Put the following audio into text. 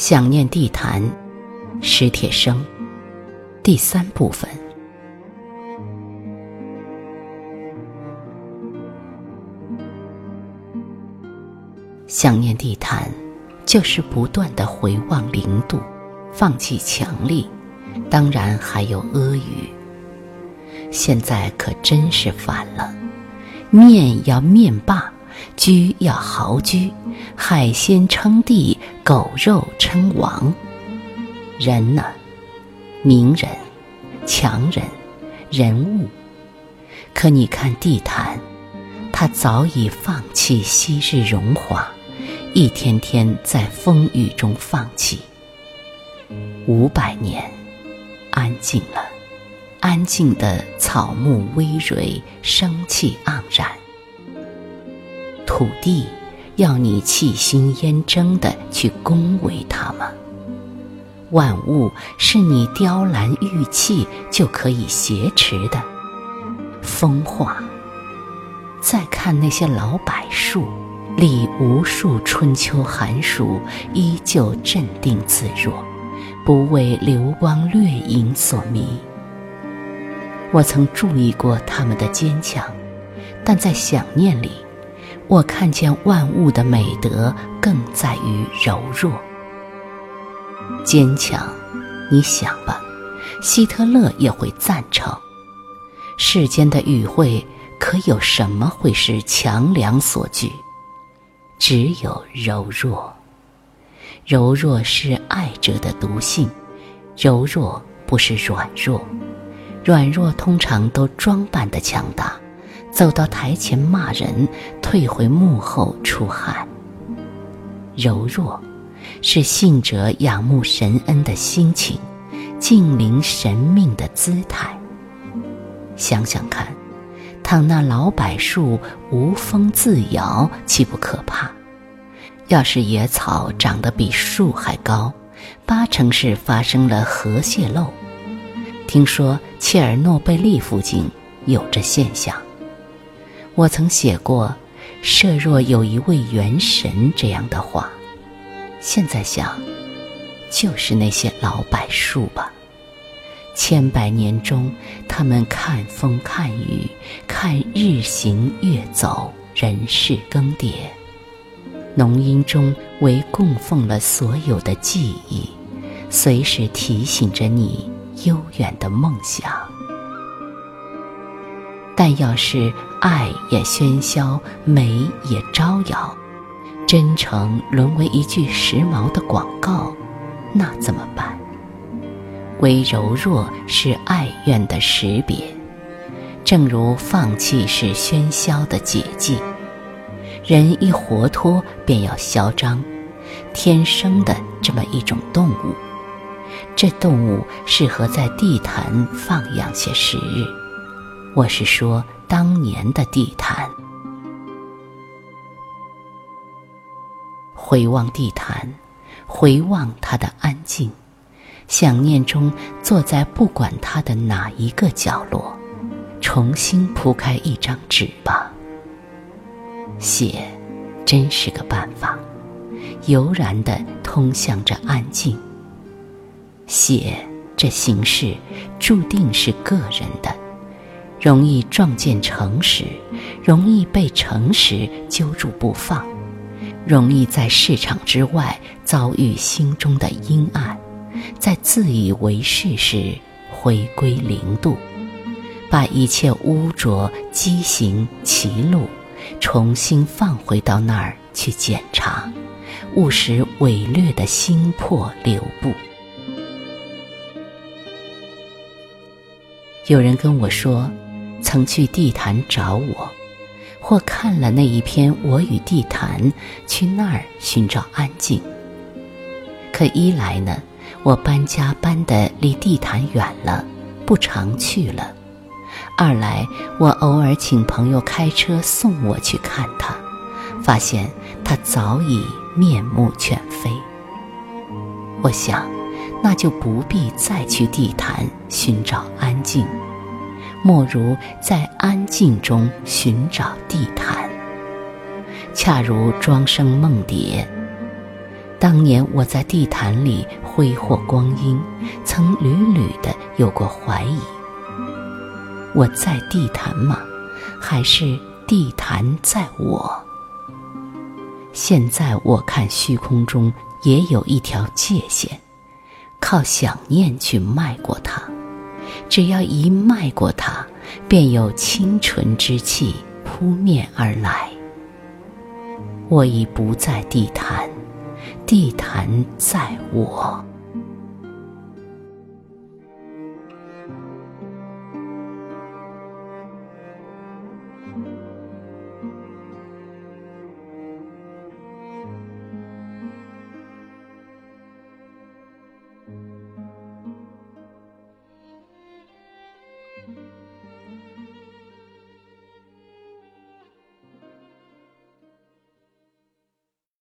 想念地坛，史铁生。第三部分。想念地坛，就是不断的回望零度，放弃强力，当然还有阿谀。现在可真是烦了，面要面霸。居要豪居，海鲜称帝，狗肉称王。人呢，名人、强人、人物，可你看地坛，他早已放弃昔日荣华，一天天在风雨中放弃。五百年，安静了，安静的草木葳蕤，生气盎然。土地要你气熏烟蒸的去恭维它吗？万物是你雕栏玉砌就可以挟持的？风化。再看那些老柏树，历无数春秋寒暑，依旧镇定自若，不为流光掠影所迷。我曾注意过他们的坚强，但在想念里。我看见万物的美德，更在于柔弱、坚强。你想吧，希特勒也会赞成。世间的与会，可有什么会是强梁所惧？只有柔弱。柔弱是爱者的毒性，柔弱不是软弱。软弱通常都装扮的强大。走到台前骂人，退回幕后出汗。柔弱，是信者仰慕神恩的心情，敬临神命的姿态。想想看，倘那老柏树无风自摇，岂不可怕？要是野草长得比树还高，八成是发生了核泄漏。听说切尔诺贝利附近有这现象。我曾写过“设若有一位元神”这样的话，现在想，就是那些老柏树吧。千百年中，他们看风看雨，看日行月走，人事更迭，浓荫中唯供奉了所有的记忆，随时提醒着你悠远的梦想。但要是爱也喧嚣，美也招摇，真诚沦为一句时髦的广告，那怎么办？唯柔弱是爱怨的识别，正如放弃是喧嚣的解剂。人一活脱，便要嚣张，天生的这么一种动物。这动物适合在地坛放养些时日。我是说，当年的地坛。回望地坛，回望它的安静，想念中坐在不管它的哪一个角落，重新铺开一张纸吧。写，真是个办法，悠然的通向着安静。写这形式，注定是个人的。容易撞见诚实，容易被诚实揪住不放，容易在市场之外遭遇心中的阴暗，在自以为是时回归零度，把一切污浊、畸形、歧路，重新放回到那儿去检查，勿使伪劣的心魄留步。有人跟我说。曾去地坛找我，或看了那一篇《我与地坛》，去那儿寻找安静。可一来呢，我搬家搬得离地坛远了，不常去了；二来，我偶尔请朋友开车送我去看他，发现他早已面目全非。我想，那就不必再去地坛寻找安静。莫如在安静中寻找地毯，恰如庄生梦蝶。当年我在地坛里挥霍光阴，曾屡屡的有过怀疑：我在地坛吗？还是地坛在我？现在我看虚空中也有一条界限，靠想念去迈过它。只要一迈过它，便有清纯之气扑面而来。我已不在地坛。地坛在我。